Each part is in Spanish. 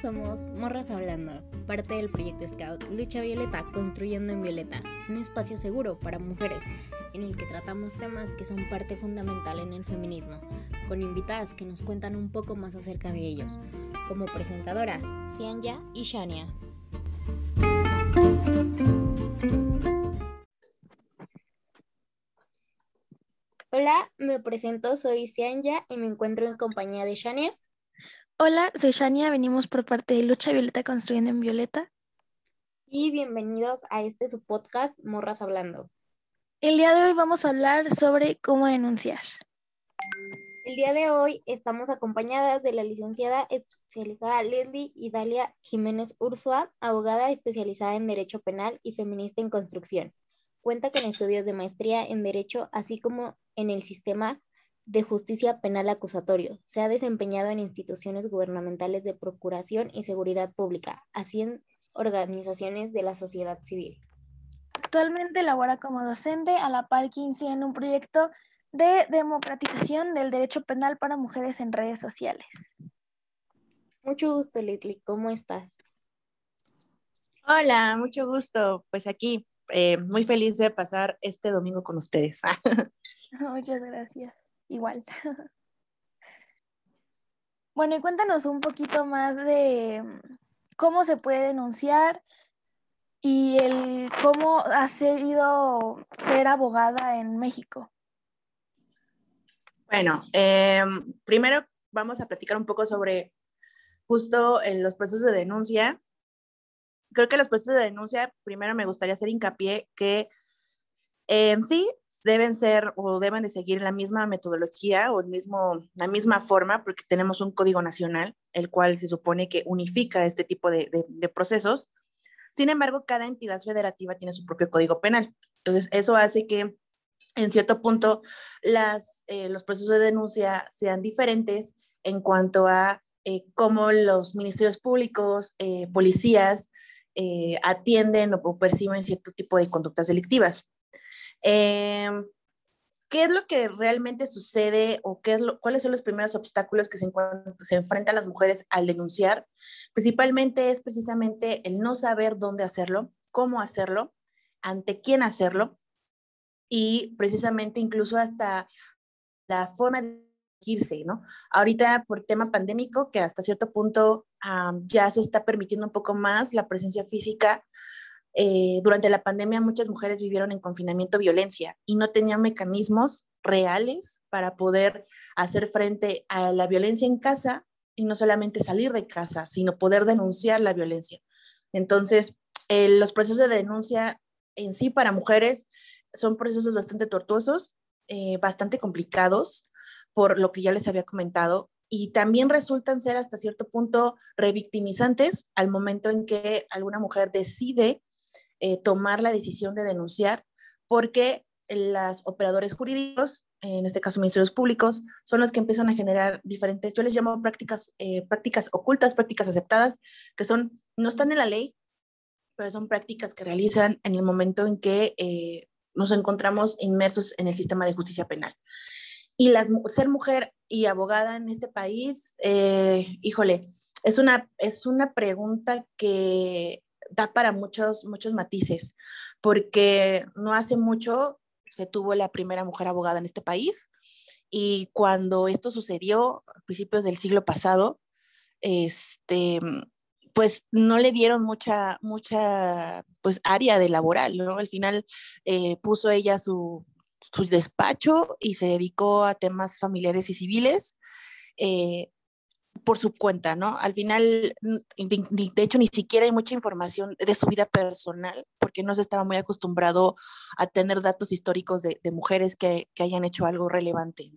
somos Morras Hablando, parte del proyecto Scout Lucha Violeta Construyendo en Violeta, un espacio seguro para mujeres en el que tratamos temas que son parte fundamental en el feminismo, con invitadas que nos cuentan un poco más acerca de ellos, como presentadoras Cianya y Shania. Hola, me presento, soy Cianya y me encuentro en compañía de Shania. Hola, soy Shania, venimos por parte de Lucha Violeta Construyendo en Violeta. Y bienvenidos a este su podcast Morras Hablando. El día de hoy vamos a hablar sobre cómo denunciar. El día de hoy estamos acompañadas de la licenciada especializada Leslie Idalia Jiménez Ursua, abogada especializada en Derecho Penal y feminista en construcción. Cuenta con estudios de maestría en Derecho, así como en el sistema de Justicia Penal Acusatorio. Se ha desempeñado en instituciones gubernamentales de procuración y seguridad pública, así en organizaciones de la sociedad civil. Actualmente labora como docente a la par que en un proyecto de democratización del derecho penal para mujeres en redes sociales. Mucho gusto, Leslie. ¿Cómo estás? Hola, mucho gusto. Pues aquí, eh, muy feliz de pasar este domingo con ustedes. Muchas gracias igual. bueno, y cuéntanos un poquito más de mm, cómo se puede denunciar y el cómo ha sido ser abogada en México. Bueno, em, primero vamos a platicar un poco sobre justo los procesos de denuncia. Creo que los procesos de denuncia, primero me gustaría hacer hincapié que en sí deben ser o deben de seguir la misma metodología o el mismo, la misma forma, porque tenemos un código nacional, el cual se supone que unifica este tipo de, procesos. Sin embargo, cada entidad federativa tiene su propio código penal. Entonces, eso hace que en cierto punto las, eh, los procesos de denuncia sean diferentes en cuanto a eh, cómo los ministerios públicos, eh, policías, atienden o perciben cierto tipo de conductas delictivas. Em, ¿Qué es lo que realmente sucede o qué es lo, cuáles son los primeros obstáculos que se, se enfrentan las mujeres al denunciar? Principalmente es precisamente el no saber dónde hacerlo, cómo hacerlo, ante quién hacerlo y precisamente incluso hasta la forma de irse, ¿no? Ahorita por tema pandémico, que hasta cierto punto ya se está permitiendo un poco más la presencia física eh, durante la pandemia muchas mujeres vivieron en confinamiento violencia y no tenían mecanismos reales para poder hacer frente a la violencia en casa y no solamente salir de casa, sino poder denunciar la violencia. Entonces, los procesos de denuncia en sí para mujeres son procesos bastante tortuosos, eh, bastante complicados, por lo que ya les había comentado, y también resultan ser hasta cierto punto revictimizantes al momento en que alguna mujer decide eh, tomar la decisión de denunciar porque los operadores jurídicos, en este caso ministerios públicos, son los que empiezan a generar diferentes, yo les llamo prácticas, eh, prácticas ocultas, prácticas aceptadas, que son, no están en la ley, pero son prácticas que realizan en el momento en que eh, nos encontramos inmersos en el sistema de justicia penal. Y las, ser mujer y abogada en este país, híjole, es una, es una pregunta que da para muchos, muchos matices, porque no hace mucho se tuvo la primera mujer abogada en este país y cuando esto sucedió a principios del siglo pasado, este, pues no le dieron mucha, mucha, pues área de laboral, ¿no? Al final eh, puso ella su, su, despacho y se dedicó a temas familiares y civiles. Eh, por su cuenta, ¿no? Al final, mm, de, hecho, ni siquiera hay mucha información de su vida personal, porque no se estaba muy acostumbrado a tener datos históricos de, mujeres que, hayan hecho algo relevante.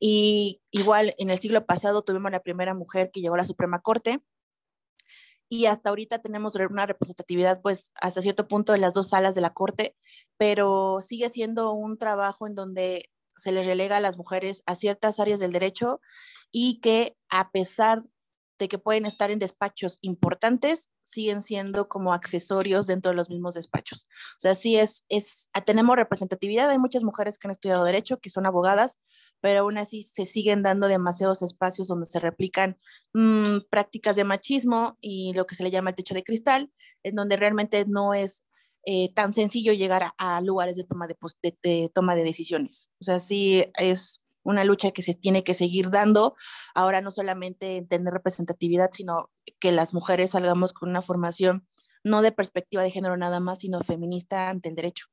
Y igual, en el siglo pasado tuvimos la primera mujer que llegó a la Suprema Corte, y hasta ahorita tenemos una representatividad, pues, hasta cierto punto de las dos salas de la Corte, pero sigue siendo un trabajo en donde se les relega a las mujeres a ciertas áreas del derecho y que a pesar de que pueden estar en despachos importantes, siguen siendo como accesorios dentro de los mismos despachos. O sea, sí es, es, tenemos representatividad, hay muchas mujeres que han estudiado derecho, que son abogadas, pero aún así se siguen dando demasiados espacios donde se replican mmm, prácticas de machismo y lo que se le llama el techo de cristal, en donde realmente no es eh, tan sencillo llegar a, lugares de toma de, de, de, toma de decisiones. O sea, sí es una lucha que se tiene que seguir dando. Ahora no solamente en tener representatividad, sino que las mujeres salgamos con una formación no de perspectiva de género nada más, sino feminista ante el derecho.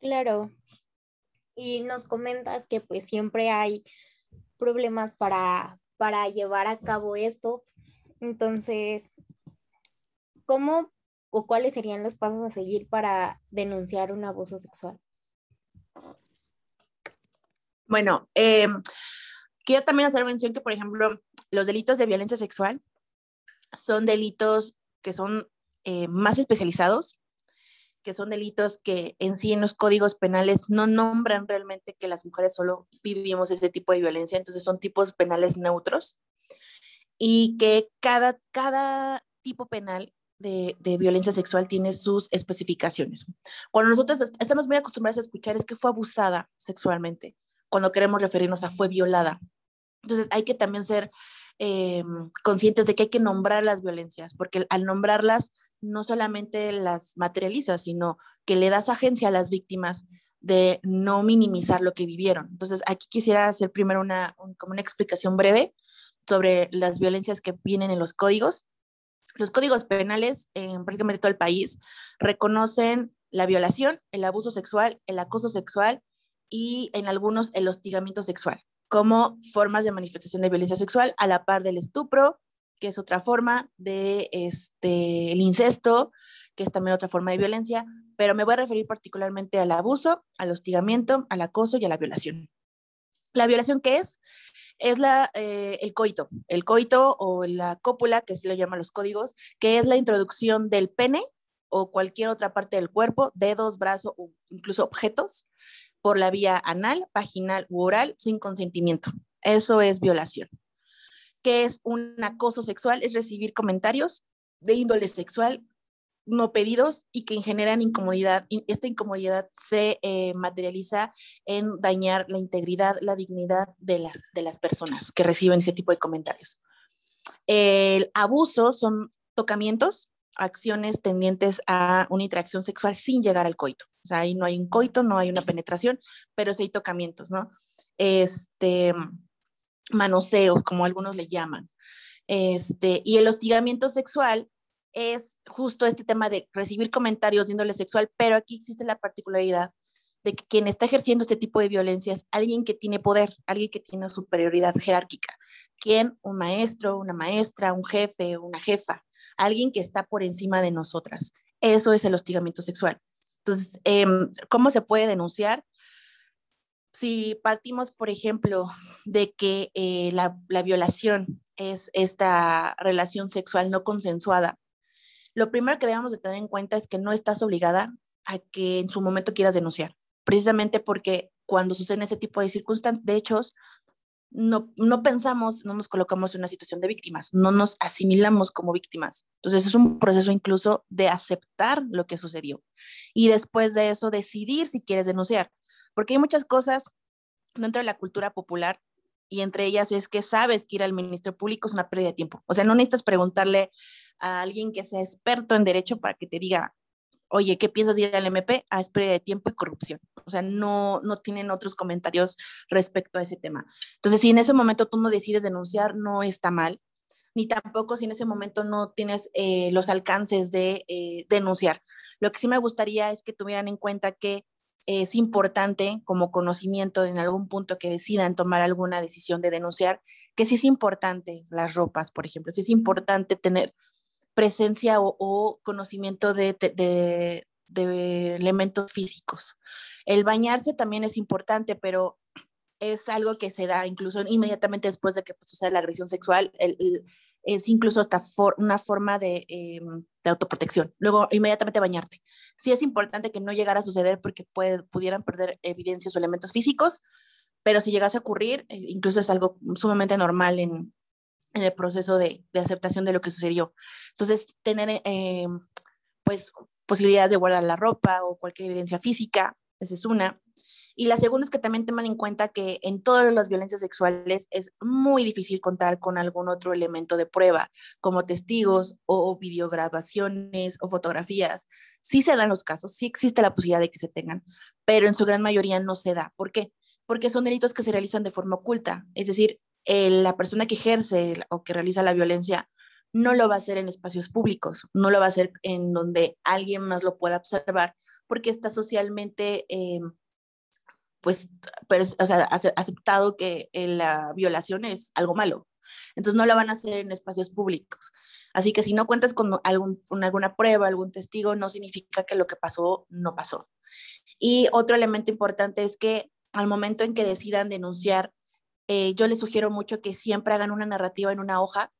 Claro. Y nos comentas que pues siempre hay problemas para, para llevar a cabo esto. Entonces, ¿cómo o cuáles serían los pasos a seguir para denunciar un abuso sexual? Bueno, eh, quiero también hacer mención que, por ejemplo, los delitos de violencia sexual son delitos que son eh, más especializados, que son delitos que en sí en los códigos penales no nombran realmente que las mujeres solo vivimos ese tipo de violencia, entonces son tipos penales neutros y que cada, cada tipo penal de, violencia sexual tiene sus especificaciones. Cuando nosotros estamos muy acostumbrados a escuchar es que fue abusada sexualmente, cuando queremos referirnos a fue violada. Entonces hay que también ser eh, conscientes de que hay que nombrar las violencias, porque al nombrarlas no solamente las materializa, sino que le das agencia a las víctimas de no minimizar lo que vivieron. Entonces aquí quisiera hacer primero una, un, como una explicación breve sobre las violencias que vienen en los códigos los códigos penales en prácticamente todo el país reconocen la violación, el abuso sexual, el acoso sexual y en algunos el hostigamiento sexual como formas de manifestación de violencia sexual a la par del estupro, que es otra forma de este el incesto, que es también otra forma de violencia, pero me voy a referir particularmente al abuso, al hostigamiento, al acoso y a la violación. La violación, ¿qué es? Es la, eh, el coito, el coito o la cópula, que se lo llaman los códigos, que es la introducción del pene o cualquier otra parte del cuerpo, dedos, brazos o incluso objetos, por la vía anal, vaginal u oral sin consentimiento. Eso es violación. ¿Qué es un acoso sexual? Es recibir comentarios de índole sexual no pedidos y que generan incomodidad. Esta incomodidad se eh, materializa en dañar la integridad, la dignidad de las, de las personas que reciben ese tipo de comentarios. El abuso son tocamientos, acciones tendientes a una interacción sexual sin llegar al coito. O sea, ahí no hay un coito, no hay una penetración, pero sí hay tocamientos, ¿no? Este, manoseos, como algunos le llaman. Este, y el hostigamiento sexual es justo este tema de recibir comentarios de índole sexual, pero aquí existe la particularidad de que quien está ejerciendo este tipo de violencia es alguien que tiene poder, alguien que tiene superioridad jerárquica. ¿Quién? Un maestro, una maestra, un jefe, una jefa, alguien que está por encima de nosotras. Eso es el hostigamiento sexual. Entonces, eh, ¿cómo se puede denunciar? Si partimos, por ejemplo, de que eh, la, la violación es esta relación sexual no consensuada, lo primero que debemos de tener en cuenta es que no estás obligada a que en su momento quieras denunciar, precisamente porque cuando suceden ese tipo de circunstancias, hechos, no, no pensamos, no nos colocamos en una situación de víctimas, no nos asimilamos como víctimas. Entonces es un proceso incluso de aceptar lo que sucedió y después de eso decidir si quieres denunciar, porque hay muchas cosas dentro de la cultura popular y entre ellas es que sabes que ir al Ministerio Público es una pérdida de tiempo. O sea, no necesitas preguntarle a alguien que sea experto en derecho para que te diga, oye, ¿qué piensas de ir al MP? Ah, es pérdida de tiempo y corrupción. O sea, no, no tienen otros comentarios respecto a ese tema. Entonces, si en ese momento tú no decides denunciar, no está mal, ni tampoco si en ese momento no tienes eh, los alcances de eh, denunciar. Lo que sí me gustaría es que tuvieran en cuenta que es importante como conocimiento en algún punto que decidan tomar alguna decisión de denunciar, que sí es importante las ropas, por ejemplo, sí es importante tener presencia o, conocimiento de, de, de, elementos físicos. El bañarse también es importante, pero es algo que se da incluso inmediatamente después de que pues, sucede la agresión sexual. El, el, es incluso for, una forma de, eh, de, autoprotección. Luego, inmediatamente bañarse. Sí es importante que no llegara a suceder porque puede, pudieran perder evidencias o elementos físicos, pero si llegase a ocurrir, eh, incluso es algo sumamente normal en, en el proceso de, de, aceptación de lo que sucedió. Entonces, tener eh, pues posibilidades de guardar la ropa o cualquier evidencia física, esa es una. Y la segunda es que también tengan en cuenta que en todas las violencias sexuales es muy difícil contar con algún otro elemento de prueba, como testigos o videograbaciones o fotografías. Sí se dan los casos, sí existe la posibilidad de que se tengan, pero en su gran mayoría no se da. ¿Por qué? Porque son delitos que se realizan de forma oculta. Es decir, la persona que ejerce o que realiza la violencia no lo va a hacer en espacios públicos, no lo va a hacer en donde alguien más lo pueda observar, porque está socialmente eh, pues, pero, o sea, aceptado que eh, la violación es algo malo. Entonces no la van a hacer en espacios públicos. Así que si no cuentas con, algún, alguna prueba, algún testigo, no significa que lo que pasó no pasó. Y otro elemento importante es que al momento en que decidan denunciar, eh, yo les sugiero mucho que siempre hagan una narrativa en una hoja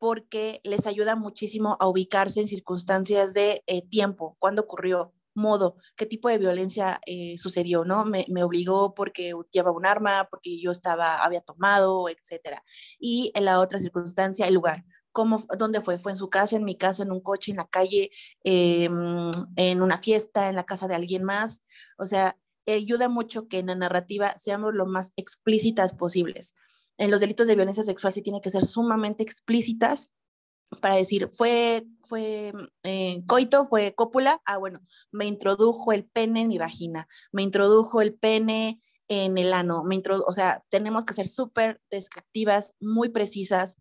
porque les ayuda muchísimo a ubicarse en circunstancias de eh, tiempo, cuándo ocurrió, modo, qué tipo de violencia eh, sucedió, ¿no? Me, me, obligó porque llevaba un arma, porque yo estaba, había tomado, etcétera. Y en la otra circunstancia, el lugar. ¿Cómo, ¿Dónde fue? ¿Fue en su casa, en mi casa, en un coche, en la calle, eh, en una fiesta, en la casa de alguien más? O sea, ayuda mucho que en la narrativa seamos lo más explícitas posibles. En los delitos de violencia sexual sí tiene que ser sumamente explícitas para decir, fue, fue eh, coito, fue cópula, ah, bueno, me introdujo el pene en mi vagina, me introdujo el pene en el ano, me o sea, tenemos que ser súper descriptivas, muy precisas.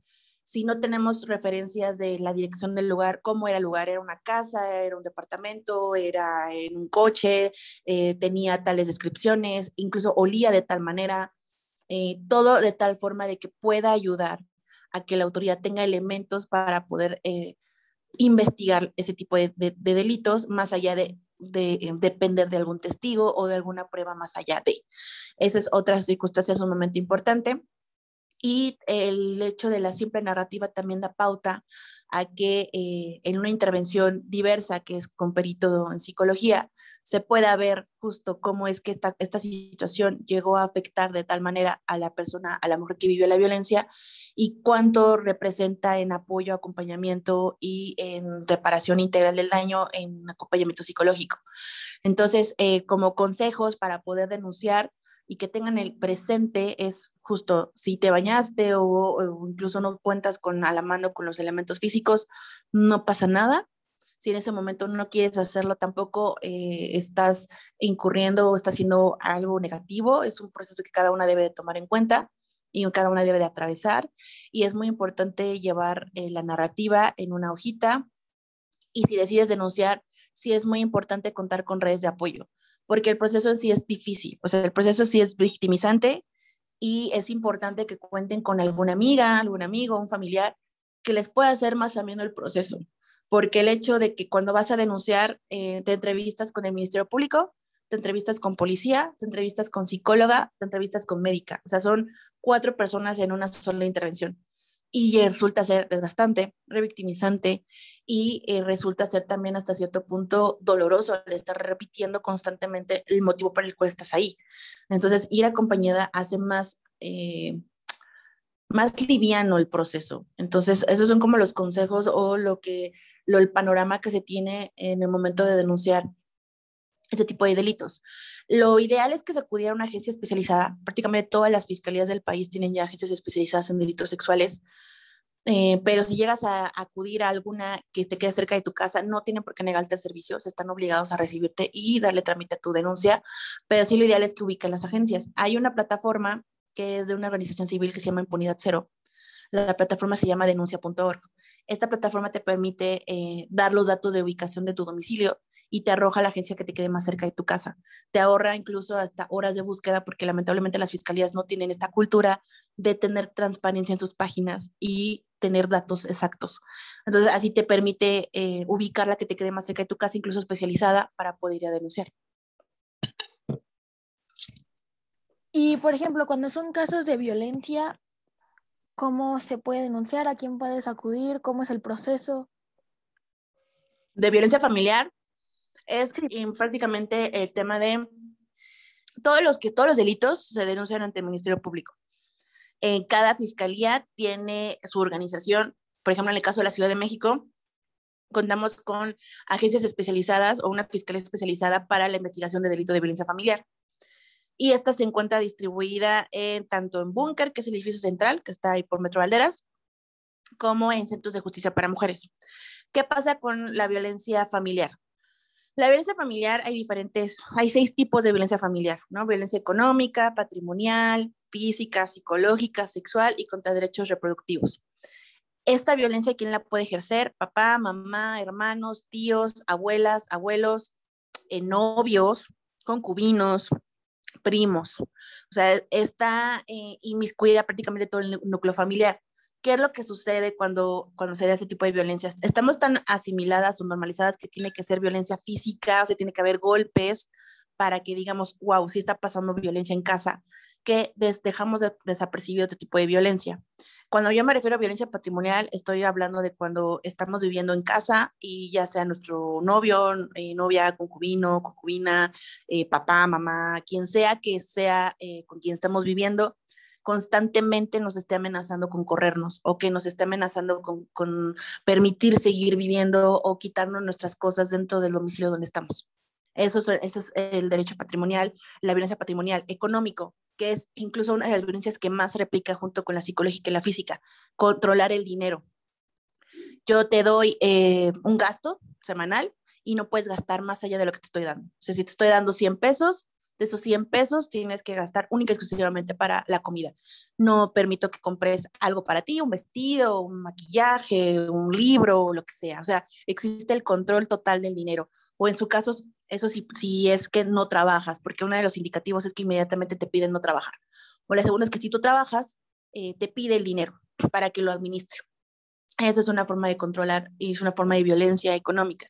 Si no tenemos referencias de la dirección del lugar, cómo era el lugar, era una casa, era un departamento, era en un coche, eh, tenía tales descripciones, incluso olía de tal manera, eh, todo de tal forma de que pueda ayudar a que la autoridad tenga elementos para poder eh, investigar ese tipo de, delitos más allá de, eh, depender de algún testigo o de alguna prueba más allá de. Esa es otra circunstancia sumamente importante. Y el hecho de la simple narrativa también da pauta a que eh, en una intervención diversa, que es con perito en psicología, se pueda ver justo cómo es que esta, esta situación llegó a afectar de tal manera a la persona, a la mujer que vivió la violencia y cuánto representa en apoyo, acompañamiento y en reparación integral del daño en acompañamiento psicológico. Entonces, eh, como consejos para poder denunciar y que tengan el presente es justo si te bañaste o, o, incluso no cuentas con a la mano con los elementos físicos, no pasa nada si en ese momento no quieres hacerlo, tampoco eh, estás incurriendo o estás haciendo algo negativo. Es un proceso que cada una debe de tomar en cuenta y cada una debe de atravesar. Y es muy importante llevar eh, la narrativa en una hojita. Y si decides denunciar, sí es muy importante contar con redes de apoyo, porque el proceso en sí es difícil. O sea, el proceso sí es victimizante y es importante que cuenten con alguna amiga, algún amigo, un familiar que les pueda hacer más ameno el proceso porque el hecho de que cuando vas a denunciar eh, te entrevistas con el Ministerio Público, te entrevistas con policía, te entrevistas con psicóloga, te entrevistas con médica, o sea, son cuatro personas en una sola intervención. Y resulta ser desgastante, revictimizante y eh, resulta ser también hasta cierto punto doloroso el estar repitiendo constantemente el motivo por el cual estás ahí. Entonces, ir acompañada hace más eh, más liviano el proceso. Entonces, esos son como los consejos o lo que, lo, el panorama que se tiene en el momento de denunciar ese tipo de delitos. Lo ideal es que se acudiera a una agencia especializada. Prácticamente todas las fiscalías del país tienen ya agencias especializadas en delitos sexuales. Eh, pero si llegas a, acudir a alguna que te quede cerca de tu casa, no tienen por qué negarte el servicio, están obligados a recibirte y darle trámite a tu denuncia, pero sí lo ideal es que ubiquen las agencias. Hay una plataforma que es de una organización civil que se llama Impunidad Cero. La plataforma se llama denuncia.org. Esta plataforma te permite eh, dar los datos de ubicación de tu domicilio y te arroja la agencia que te quede más cerca de tu casa. Te ahorra incluso hasta horas de búsqueda porque lamentablemente las fiscalías no tienen esta cultura de tener transparencia en sus páginas y tener datos exactos. Entonces, así te permite eh, ubicar la que te quede más cerca de tu casa, incluso especializada, para poder ir a denunciar. Y, por ejemplo, cuando son casos de violencia, ¿cómo se puede denunciar? ¿A quién puedes acudir? ¿Cómo es el proceso? De violencia familiar es prácticamente el tema de todos los, que, todos los delitos se denuncian ante el Ministerio Público. En cada fiscalía tiene su organización, por ejemplo, en el caso de la Ciudad de México, contamos con agencias especializadas o una fiscalía especializada para la investigación de delito de violencia familiar. Y esta se encuentra distribuida en, tanto en Búnker, que es el edificio central, que está ahí por Metro Valderas, como en centros de justicia para mujeres. ¿Qué pasa con la violencia familiar? La violencia familiar hay diferentes, hay seis tipos de violencia familiar, ¿no? Violencia económica, patrimonial, física, psicológica, sexual y contra derechos reproductivos. Esta violencia, ¿quién la puede ejercer? Papá, mamá, hermanos, tíos, abuelas, abuelos, eh, novios, concubinos, primos. O sea, está eh, inmiscuida prácticamente todo el núcleo familiar. ¿Qué es lo que sucede cuando, cuando se da ese tipo de violencias? Estamos tan asimiladas o normalizadas que tiene que ser violencia física, o sea, tiene que haber golpes para que digamos, wow, sí está pasando violencia en casa, que dejamos de desapercibido otro tipo de violencia. Cuando yo me refiero a violencia patrimonial, estoy hablando de cuando estamos viviendo en casa y ya sea nuestro novio, eh, novia, concubino, concubina, eh, papá, mamá, quien sea que sea eh, con quien estamos viviendo, constantemente nos esté amenazando con corrernos o que nos esté amenazando con, permitir seguir viviendo o quitarnos nuestras cosas dentro del domicilio donde estamos. Eso es, el derecho patrimonial, la violencia patrimonial, económico, que es incluso una de las violencias que más se replica junto con la psicológica y la física, controlar el dinero. Yo te doy eh, un gasto semanal y no puedes gastar más allá de lo que te estoy dando. O sea, si te estoy dando 100 pesos, de esos 100 pesos tienes que gastar única y exclusivamente para la comida. No permito que compres algo para ti, un vestido, un maquillaje, un libro, lo que sea. O sea, existe el control total del dinero. O en su caso, eso sí, es que no trabajas, porque uno de los indicativos es que inmediatamente te piden no trabajar. O la segunda es que si tú trabajas, eh, te pide el dinero para que lo administre. Esa es una forma de controlar y es una forma de violencia económica.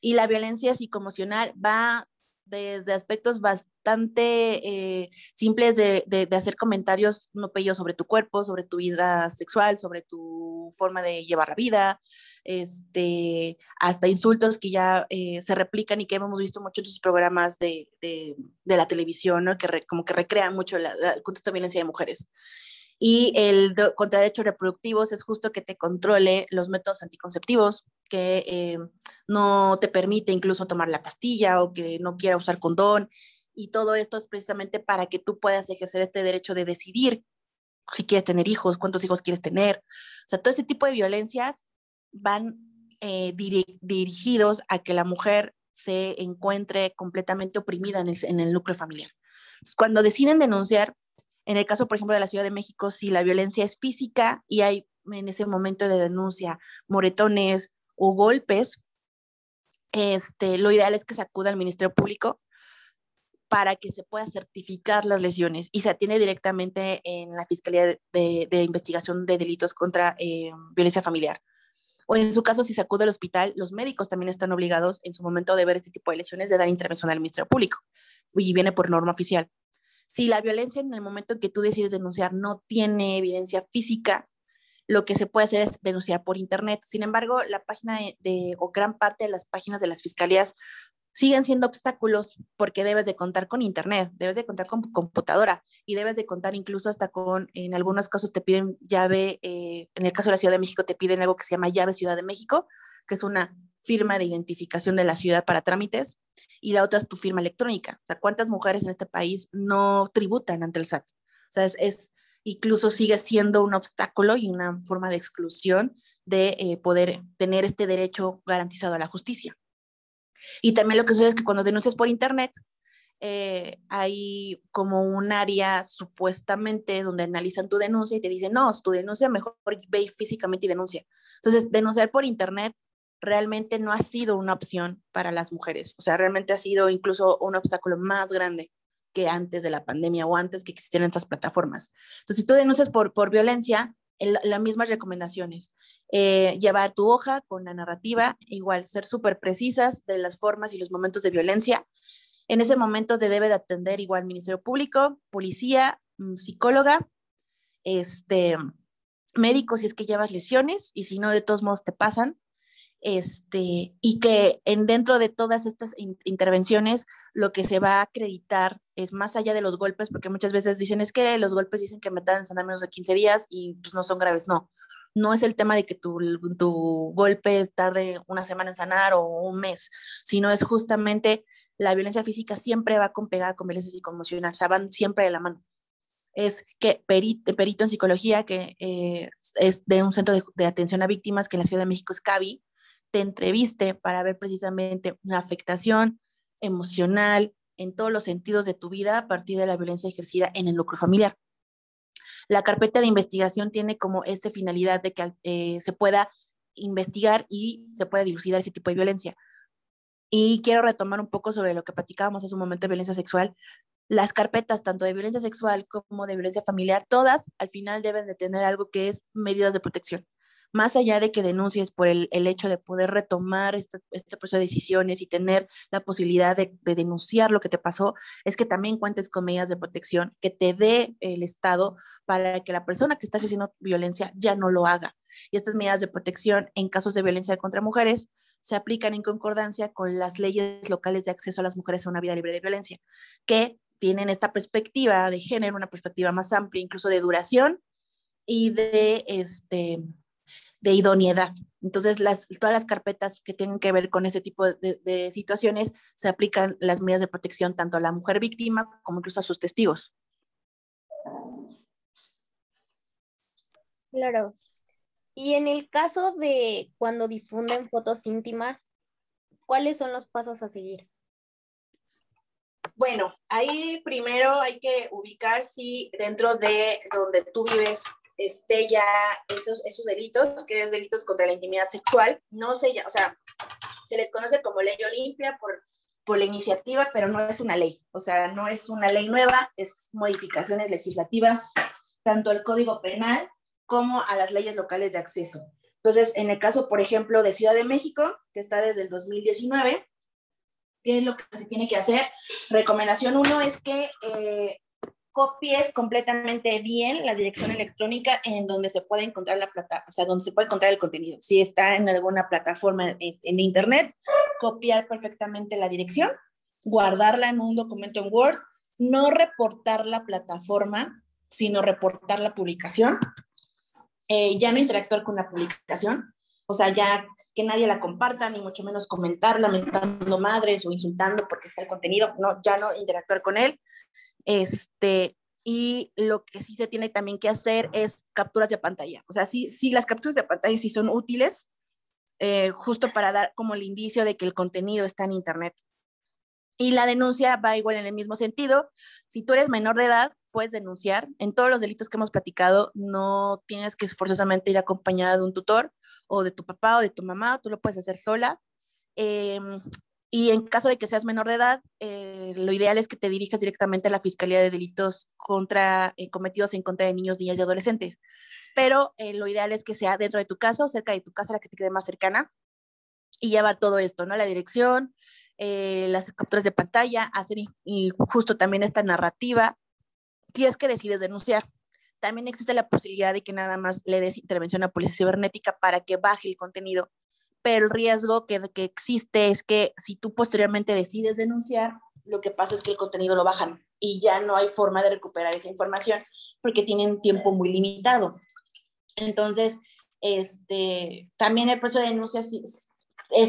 Y la violencia psicoemocional va desde aspectos bastante eh, simples de, de, hacer comentarios no pellos sobre tu cuerpo, sobre tu vida sexual, sobre tu forma de llevar la vida, este, hasta insultos que ya eh, se replican y que hemos visto mucho en sus programas de, de, de la televisión, ¿no? que como que recrean mucho la, el contexto de violencia de mujeres. Y el contra derechos reproductivos es justo que te controle los métodos anticonceptivos, que eh, no te permite incluso tomar la pastilla o que no quiera usar condón. Y todo esto es precisamente para que tú puedas ejercer este derecho de decidir si quieres tener hijos, cuántos hijos quieres tener. O sea, todo ese tipo de violencias van eh, dirigidos a que la mujer se encuentre completamente oprimida en el, núcleo familiar. cuando deciden denunciar, en el caso, por ejemplo, de la Ciudad de México, si la violencia es física y hay en ese momento de denuncia moretones o golpes, este, lo ideal es que se acuda al Ministerio Público para que se pueda certificar las lesiones y se atiende directamente en la Fiscalía de, Investigación de Delitos contra eh, Violencia Familiar. O en su caso, si se acude al hospital, los médicos también están obligados en su momento de ver este tipo de lesiones de dar intervención al Ministerio Público y viene por norma oficial. Si la violencia en el momento en que tú decides denunciar no tiene evidencia física, lo que se puede hacer es denunciar por internet. Sin embargo, la página de, o gran parte de las páginas de las fiscalías siguen siendo obstáculos porque debes de contar con internet, debes de contar con computadora y debes de contar incluso hasta con, en algunos casos te piden llave, eh, en el caso de la Ciudad de México te piden algo que se llama llave Ciudad de México, que es una firma de identificación de la ciudad para trámites y la otra es tu firma electrónica. O sea, ¿cuántas mujeres en este país no tributan ante el SAT? O sea, es, incluso sigue siendo un obstáculo y una forma de exclusión de eh, poder tener este derecho garantizado a la justicia. Y también lo que sucede es que cuando denuncias por internet, eh, hay como un área supuestamente donde analizan tu denuncia y te dicen, no, tu denuncia mejor ve físicamente y denuncia. Entonces, denunciar por internet realmente no ha sido una opción para las mujeres. O sea, realmente ha sido incluso un obstáculo más grande que antes de la pandemia o antes que existieran estas plataformas. Entonces, si tú denuncias por, por violencia, las mismas recomendaciones. Eh, llevar tu hoja con la narrativa, igual, ser súper precisas de las formas y los momentos de violencia. En ese momento te debe de atender igual Ministerio Público, policía, mm, psicóloga, este, médico si es que llevas lesiones y si no, de todos modos te pasan este, y que en, dentro de todas estas intervenciones lo que se va a acreditar es más allá de los golpes, porque muchas veces dicen es que los golpes dicen que me en sanar menos de 15 días y pues no son graves, no. No es el tema de que tu, tu golpe tarde una semana en sanar o un mes, sino es justamente la violencia física siempre va con pegada con violencia psicoemocional, o sea, van siempre de la mano es que perito, perito en psicología, que eh, es de un centro de, de, atención a víctimas que en la Ciudad de México es CAVI, te entreviste para ver precisamente una afectación emocional en todos los sentidos de tu vida a partir de la violencia ejercida en el lucro familiar. La carpeta de investigación tiene como esa finalidad de que eh, se pueda investigar y se pueda dilucidar ese tipo de violencia. Y quiero retomar un poco sobre lo que platicábamos hace un momento de violencia sexual. Las carpetas, tanto de violencia sexual como de violencia familiar, todas al final deben de tener algo que es medidas de protección más allá de que denuncies por el, hecho de poder retomar este, este, proceso de decisiones y tener la posibilidad de, denunciar lo que te pasó, es que también cuentes con medidas de protección que te dé el Estado para que la persona que está ejerciendo violencia ya no lo haga. Y estas medidas de protección en casos de violencia contra mujeres se aplican en concordancia con las leyes locales de acceso a las mujeres a una vida libre de violencia, que tienen esta perspectiva de género, una perspectiva más amplia, incluso de duración y de este, de idoneidad. Entonces, las, todas las carpetas que tienen que ver con ese tipo de, situaciones se aplican las medidas de protección tanto a la mujer víctima como incluso a sus testigos. Claro. Y en el caso de cuando difunden fotos íntimas, ¿cuáles son los pasos a seguir? Bueno, ahí primero hay que ubicar si dentro de donde tú vives esté ya esos, esos delitos, que es delitos contra la intimidad sexual, no ya, o sea, se les conoce como ley Olimpia por, por la iniciativa, pero no es una ley, o sea, no es una ley nueva, es modificaciones legislativas, tanto al Código Penal como a las leyes locales de acceso. Entonces, en el caso, por ejemplo, de Ciudad de México, que está desde el 2019, ¿qué es lo que se tiene que hacer? Recomendación uno es que eh, copies completamente bien la dirección electrónica en donde se puede encontrar la plata, o sea, donde se puede encontrar el contenido. Si está en alguna plataforma en, internet, copiar perfectamente la dirección, guardarla en un documento en Word, no reportar la plataforma, sino reportar la publicación, eh, ya no interactuar con la publicación, o sea, ya que nadie la comparta, ni mucho menos comentar lamentando madres o insultando porque está el contenido, no, ya no interactuar con él. Este, y lo que sí se tiene también que hacer es capturas de pantalla. O sea, sí, sí las capturas de pantalla sí son útiles, eh, justo para dar como el indicio de que el contenido está en Internet. Y la denuncia va igual en el mismo sentido. Si tú eres menor de edad, puedes denunciar. En todos los delitos que hemos platicado, no tienes que forzosamente ir acompañada de un tutor o de tu papá o de tu mamá, tú lo puedes hacer sola. Em, y en caso de que seas menor de edad, eh, lo ideal es que te dirijas directamente a la Fiscalía de Delitos contra, eh, cometidos en contra de niños, niñas y adolescentes. Pero eh, lo ideal es que sea dentro de tu casa o cerca de tu casa, la que te quede más cercana, y llevar todo esto, ¿no? La dirección, las capturas de pantalla, hacer justo también esta narrativa, si es que decides denunciar. También existe la posibilidad de que nada más le des intervención a policía cibernética para que baje el contenido pero el riesgo que, que existe es que si tú posteriormente decides denunciar, lo que pasa es que el contenido lo bajan y ya no hay forma de recuperar esa información porque tienen tiempo muy limitado. Entonces, este, también el proceso de denuncia es,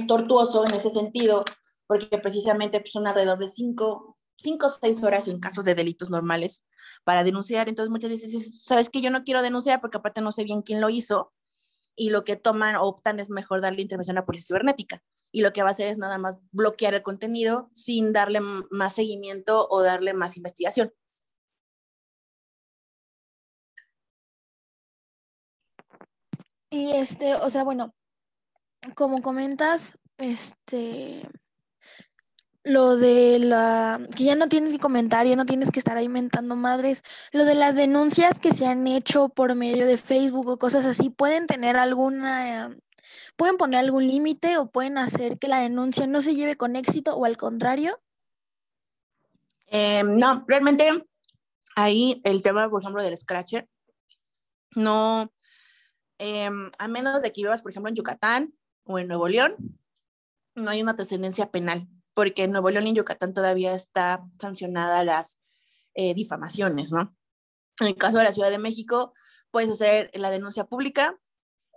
tortuoso en ese sentido porque precisamente pues, son alrededor de cinco, o seis horas en casos de delitos normales para denunciar. Entonces muchas veces dices, sabes que yo no quiero denunciar porque aparte no sé bien quién lo hizo y lo que toman o optan es mejor darle intervención a policía cibernética. Y lo que va a hacer es nada más bloquear el contenido sin darle más seguimiento o darle más investigación. Y este, o sea, bueno, como comentas, este, lo de la que ya no tienes que comentar, ya no tienes que estar ahí mentando madres, lo de las denuncias que se han hecho por medio de Facebook o cosas así, pueden tener alguna, pueden poner algún límite o pueden hacer que la denuncia no se lleve con éxito o al contrario. Em, no, realmente ahí el tema, por ejemplo, del scratcher, no, em, a menos de que vivas, por ejemplo, en Yucatán o en Nuevo León, no hay una trascendencia penal, porque en Nuevo León y Yucatán todavía está sancionada las eh, difamaciones, ¿no? En el caso de la Ciudad de México, puedes hacer la denuncia pública.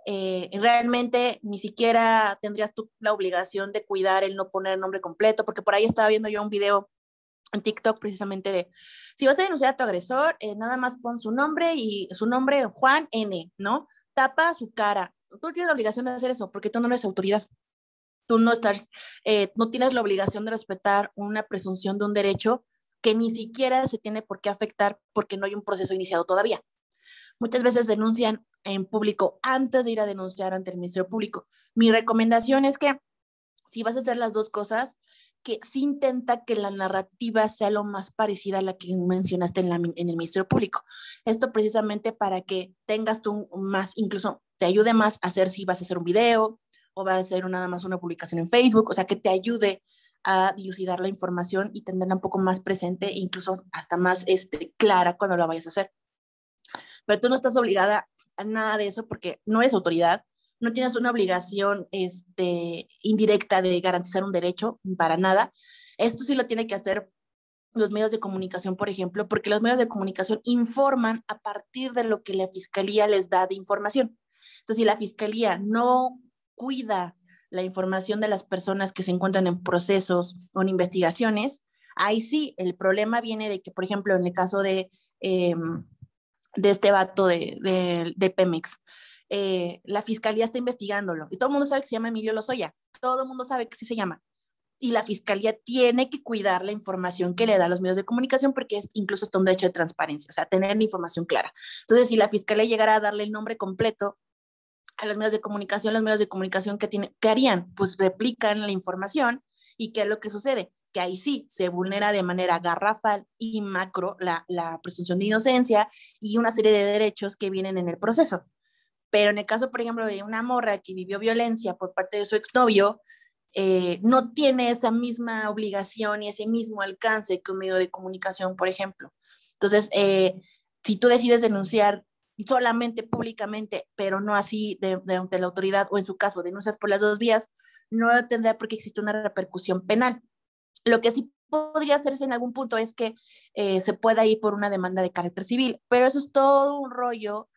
Eh, realmente ni siquiera tendrías tú la obligación de cuidar el no poner el nombre completo, porque por ahí estaba viendo yo un video en TikTok precisamente de, si vas a denunciar a tu agresor, eh, nada más pon su nombre y su nombre Juan N, ¿no? Tapa su cara. Tú tienes la obligación de hacer eso porque tú no eres autoridad. Tú no estás, eh, no tienes la obligación de respetar una presunción de un derecho que ni siquiera se tiene por qué afectar porque no hay un proceso iniciado todavía. Muchas veces denuncian en público antes de ir a denunciar ante el Ministerio Público. Mi recomendación es que si vas a hacer las dos cosas, que sí intenta que la narrativa sea lo más parecida a la que mencionaste en, en el Ministerio Público. Esto precisamente para que tengas tú más, incluso te ayude más a hacer si vas a hacer un video o vas a hacer nada más una publicación en Facebook, o sea, que te ayude a dilucidar la información y tenerla un poco más presente, incluso hasta más este, clara cuando la vayas a hacer. Pero tú no estás obligada a nada de eso porque no eres autoridad, no tienes una obligación este, indirecta de garantizar un derecho para nada. Esto sí lo tiene que hacer los medios de comunicación, por ejemplo, porque los medios de comunicación informan a partir de lo que la fiscalía les da de información. Entonces, si la fiscalía no cuida la información de las personas que se encuentran en procesos o en investigaciones, ahí sí, el problema viene de que, por ejemplo, en el caso de, em, de este vato de, de, Pemex, eh, la fiscalía está investigándolo y todo el mundo sabe que se llama Emilio Lozoya, todo el mundo sabe que sí se llama. Y la fiscalía tiene que cuidar la información que le da a los medios de comunicación porque es incluso está un derecho de transparencia, o sea, tener la información clara. Entonces, si la fiscalía llegara a darle el nombre completo a los medios de comunicación, los medios de comunicación, ¿qué, tiene, ¿qué harían? Pues replican la información y ¿qué es lo que sucede? Que ahí sí se vulnera de manera garrafal y macro la, la presunción de inocencia y una serie de derechos que vienen en el proceso. Pero en el caso, por ejemplo, de una morra que vivió violencia por parte de su exnovio, eh, no tiene esa misma obligación y ese mismo alcance que un medio de comunicación, por ejemplo. Entonces, eh, si tú decides denunciar solamente públicamente, pero no así de, ante la autoridad, o en su caso, denuncias por las dos vías, no tendrá por qué existir una repercusión penal. Lo que sí podría hacerse en algún punto es que eh, se pueda ir por una demanda de carácter civil, pero eso es todo un rollo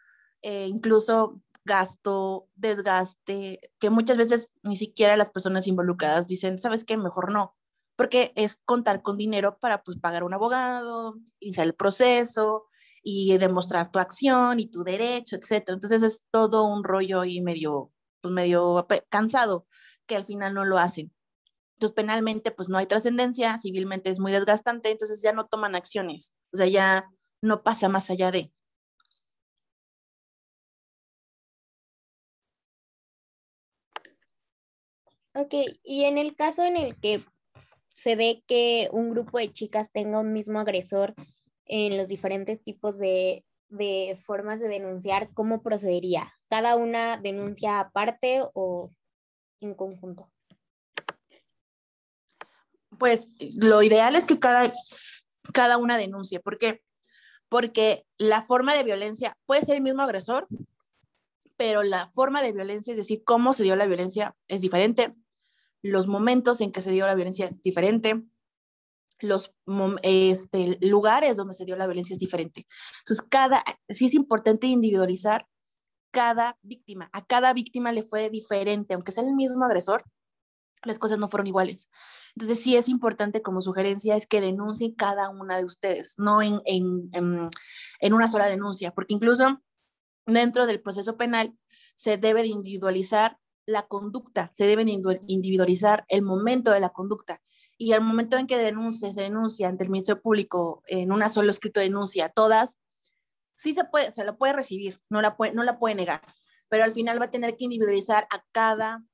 eh, incluso gasto, desgaste, que muchas veces ni siquiera las personas involucradas dicen, ¿sabes qué? Mejor no, porque es contar con dinero para pues pagar un abogado, iniciar el proceso y demostrar tu acción y tu derecho, etcétera. Entonces es todo un rollo y medio, pues medio cansado que al final no lo hacen. Entonces penalmente pues no hay trascendencia, civilmente es muy desgastante, entonces ya no toman acciones, o sea, ya no pasa más allá de. Ok, y en el caso en el que se ve que un grupo de chicas tenga un mismo agresor en los diferentes tipos de, formas de denunciar, ¿cómo procedería? ¿Cada una denuncia aparte o en conjunto? Pues lo ideal es que cada, cada una denuncie. ¿Por qué? Porque la forma de violencia puede ser el mismo agresor, pero la forma de violencia, es decir, cómo se dio la violencia, es diferente. Los momentos en que se dio la violencia es diferente. Los este, lugares donde se dio la violencia es diferente. Entonces, cada, sí es importante individualizar cada víctima. A cada víctima le fue diferente, aunque sea el mismo agresor, las cosas no fueron iguales. Entonces, sí es importante como sugerencia es que denuncien cada una de ustedes, no en, en, en, en una sola denuncia, porque incluso dentro del proceso penal se debe de individualizar la conducta, se debe de individualizar el momento de la conducta. Y al momento en que denuncie, se denuncia ante el Ministerio Público en una sola escrito de denuncia, todas, sí se puede, se la puede recibir, no la puede, no la puede negar, pero al final va a tener que individualizar a cada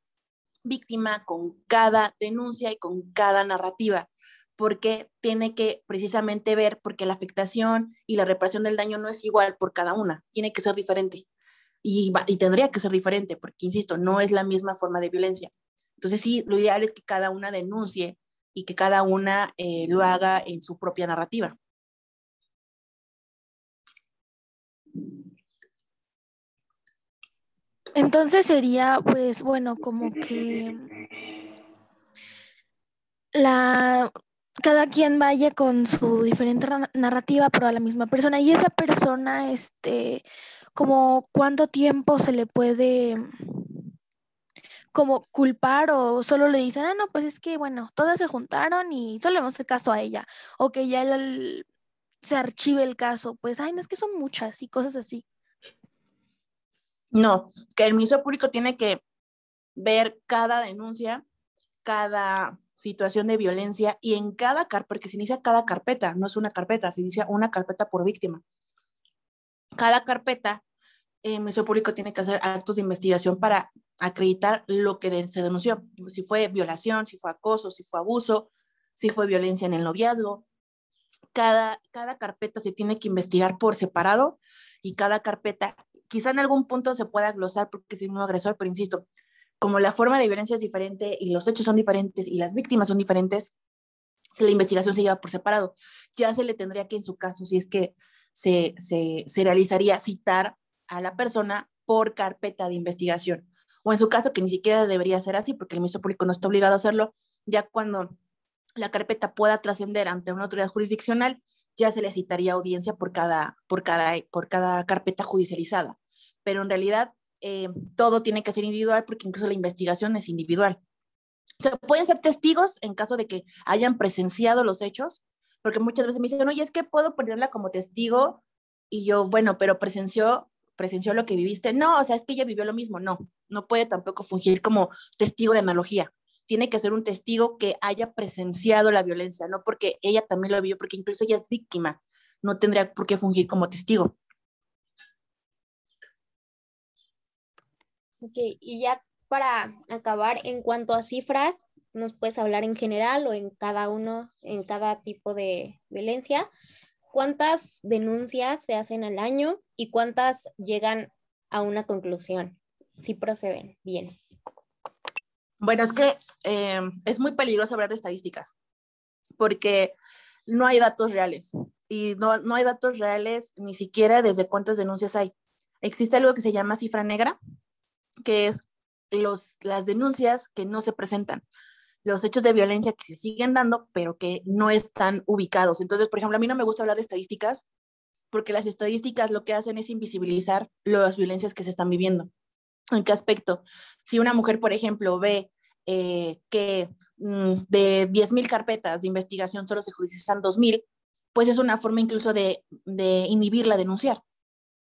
víctima con cada denuncia y con cada narrativa porque tiene que precisamente ver, porque la afectación y la reparación del daño no es igual por cada una, tiene que ser diferente. Y, y tendría que ser diferente, porque, insisto, no es la misma forma de violencia. Entonces, sí, lo ideal es que cada una denuncie y que cada una eh, lo haga en su propia narrativa. Entonces sería, pues, bueno, como que la cada quien vaya con su diferente narrativa, pero a la misma persona. Y esa persona, este, como cuánto tiempo se le puede como culpar o solo le dicen, ah, no, pues es que, bueno, todas se juntaron y solo le vamos a hacer caso a ella. O que ya se archive el caso. Pues, ay, no es que son muchas y cosas así. No, que el Ministerio Público tiene que ver cada denuncia, cada situación de violencia y en cada carpeta, porque se inicia cada carpeta, no es una carpeta, se inicia una carpeta por víctima. Cada carpeta, el Ministerio Público tiene que hacer actos de investigación para acreditar lo que se denunció, si fue violación, si fue acoso, si fue abuso, si fue violencia en el noviazgo. Cada, cada carpeta se tiene que investigar por separado y cada carpeta, quizá en algún punto se pueda glosar porque es un agresor, pero insisto, como la forma de violencia es diferente y los hechos son diferentes y las víctimas son diferentes, la investigación se lleva por separado, ya se le tendría que, en su caso, si es que se, se, realizaría, citar a la persona por carpeta de investigación. O en su caso, que ni siquiera debería ser así, porque el Ministerio Público no está obligado a hacerlo, ya cuando la carpeta pueda trascender ante una autoridad jurisdiccional, ya se le citaría audiencia por cada, por cada, por cada carpeta judicializada. Pero en realidad, eh, todo tiene que ser individual porque incluso la investigación es individual. Se pueden ser testigos en caso de que hayan presenciado los hechos, porque muchas veces me dicen, oye, es que puedo ponerla como testigo y yo, bueno, pero presenció, presenció lo que viviste. No, o sea, es que ella vivió lo mismo. No, no puede tampoco fungir como testigo de analogía. Tiene que ser un testigo que haya presenciado la violencia, no porque ella también lo vivió, porque incluso ella es víctima. No tendría por qué fungir como testigo. Ok, y ya para acabar, en cuanto a cifras, ¿nos puedes hablar en general o en cada uno, en cada tipo de violencia? ¿Cuántas denuncias se hacen al año y cuántas llegan a una conclusión? Si proceden bien. Bueno, es que eh, es muy peligroso hablar de estadísticas porque no hay datos reales y no, no hay datos reales ni siquiera desde cuántas denuncias hay. Existe algo que se llama cifra negra, que es los, las denuncias que no se presentan, los hechos de violencia que se siguen dando, pero que no están ubicados. Entonces, por ejemplo, a mí no me gusta hablar de estadísticas porque las estadísticas lo que hacen es invisibilizar las violencias que se están viviendo. ¿En qué aspecto? Si una mujer, por ejemplo, ve eh, que mm, de 10.000 carpetas de investigación solo se judicializan 2.000, pues es una forma incluso de, de inhibirla denunciar.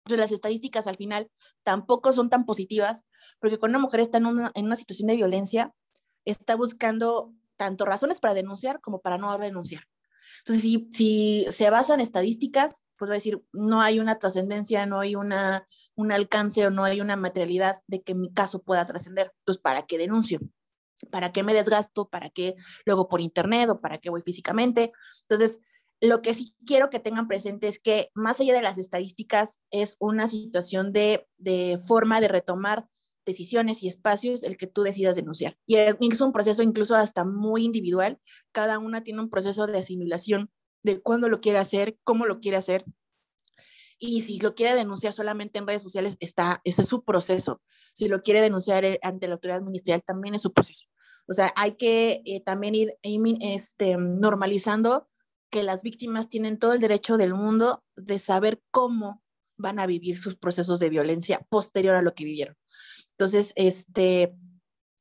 Entonces, las estadísticas al final tampoco son tan positivas, porque cuando una mujer está en una, en una situación de violencia, está buscando tanto razones para denunciar como para no denunciar. Entonces, si, se basa en estadísticas, pues va a decir, no hay una trascendencia, no hay una, un alcance o no hay una materialidad de que mi caso pueda trascender. Entonces, ¿para qué denuncio? ¿Para qué me desgasto? ¿Para qué luego por internet o para qué voy físicamente? Entonces, lo que sí quiero que tengan presente es que más allá de las estadísticas, es una situación de, forma de retomar decisiones y espacios el que tú decidas denunciar. Y es un proceso incluso hasta muy individual. Cada una tiene un proceso de asimilación de cuándo lo quiere hacer, cómo lo quiere hacer. Y si lo quiere denunciar solamente en redes sociales, está, ese es su proceso. Si lo quiere denunciar eh, ante la autoridad ministerial, también es su proceso. O sea, hay que eh, también ir este, normalizando que las víctimas tienen todo el derecho del mundo de saber cómo van a vivir sus procesos de violencia posterior a lo que vivieron. Entonces, este,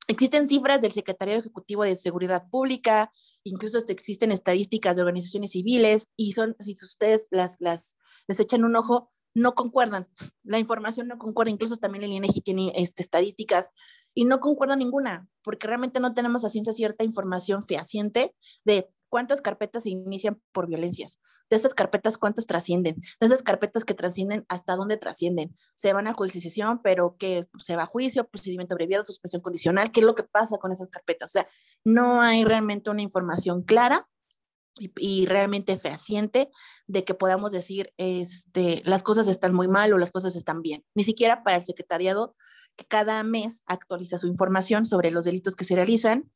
existen cifras del Secretario Ejecutivo de Seguridad Pública, incluso existen estadísticas de organizaciones civiles y son, si ustedes las, las, les echan un ojo, no concuerdan. La información no concuerda, incluso también el INEGI tiene este, estadísticas y no concuerda ninguna, porque realmente no tenemos a ciencia cierta información fehaciente de cuántas carpetas se inician por violencias, de esas carpetas cuántas trascienden, de esas carpetas que trascienden hasta dónde trascienden, se van a jurisdicción, pero que se va a juicio, procedimiento abreviado, suspensión condicional, ¿qué es lo que pasa con esas carpetas? O sea, no hay realmente una información clara y, realmente fehaciente de que podamos decir, este, las cosas están muy mal o las cosas están bien. Ni siquiera para el secretariado que cada mes actualiza su información sobre los delitos que se realizan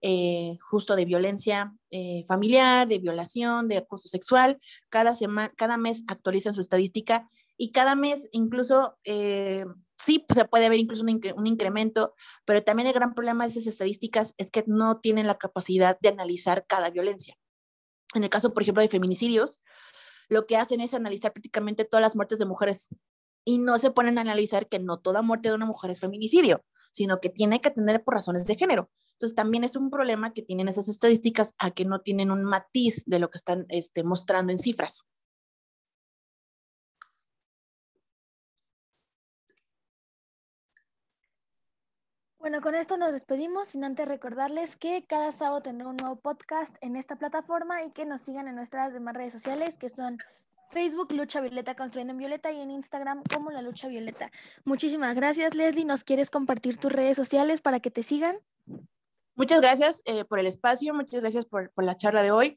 eh, justo de violencia eh, familiar, de violación, de acoso sexual. Cada, semana, cada mes actualizan su estadística y cada mes incluso eh, sí se puede ver incluso un, un, incremento, pero también el gran problema de esas estadísticas es que no tienen la capacidad de analizar cada violencia. En el caso, por ejemplo, de feminicidios, lo que hacen es analizar prácticamente todas las muertes de mujeres y no se ponen a analizar que no toda muerte de una mujer es feminicidio, sino que tiene que tener por razones de género. Entonces también es un problema que tienen esas estadísticas a que no tienen un matiz de lo que están este, mostrando en cifras. Bueno, con esto nos despedimos, sin antes recordarles que cada sábado tendrá un nuevo podcast en esta plataforma y que nos sigan en nuestras demás redes sociales, que son Facebook Lucha Violeta Construyendo en Violeta y en Instagram como La Lucha Violeta. Muchísimas gracias, Leslie. ¿Nos quieres compartir tus redes sociales para que te sigan? Muchas gracias eh, por el espacio, muchas gracias por, la charla de hoy.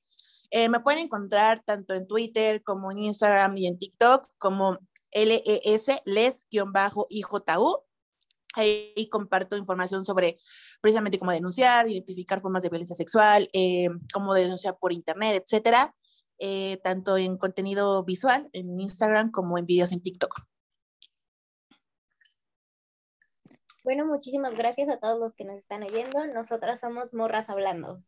Eh, me pueden encontrar tanto en Twitter como en Instagram y en TikTok como LES, les-IJU. Ahí comparto información sobre precisamente cómo denunciar, identificar formas de violencia sexual, eh, cómo denunciar por internet, etcétera, eh, tanto en contenido visual en Instagram como en videos en TikTok. Bueno, muchísimas gracias a todos los que nos están oyendo. Nosotras somos Morras Hablando.